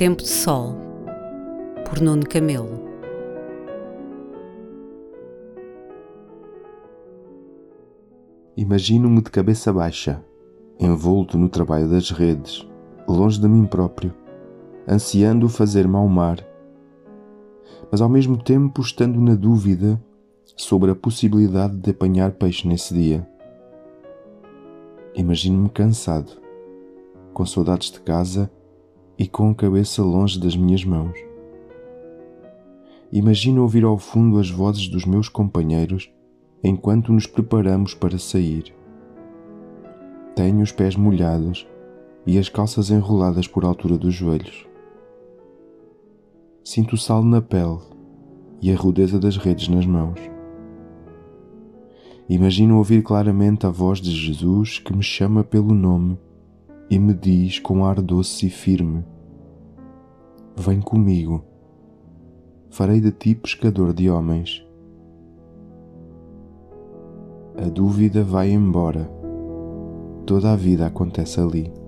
Tempo de Sol, por Nuno Camelo. Imagino-me de cabeça baixa, envolto no trabalho das redes, longe de mim próprio, ansiando fazer mau mar, mas ao mesmo tempo estando na dúvida sobre a possibilidade de apanhar peixe nesse dia. Imagino-me cansado, com saudades de casa e com a cabeça longe das minhas mãos. Imagino ouvir ao fundo as vozes dos meus companheiros enquanto nos preparamos para sair. Tenho os pés molhados e as calças enroladas por altura dos joelhos. Sinto o sal na pele e a rudeza das redes nas mãos. Imagino ouvir claramente a voz de Jesus que me chama pelo nome e me diz com ar doce e firme: Vem comigo, farei de ti pescador de homens. A dúvida vai embora, toda a vida acontece ali.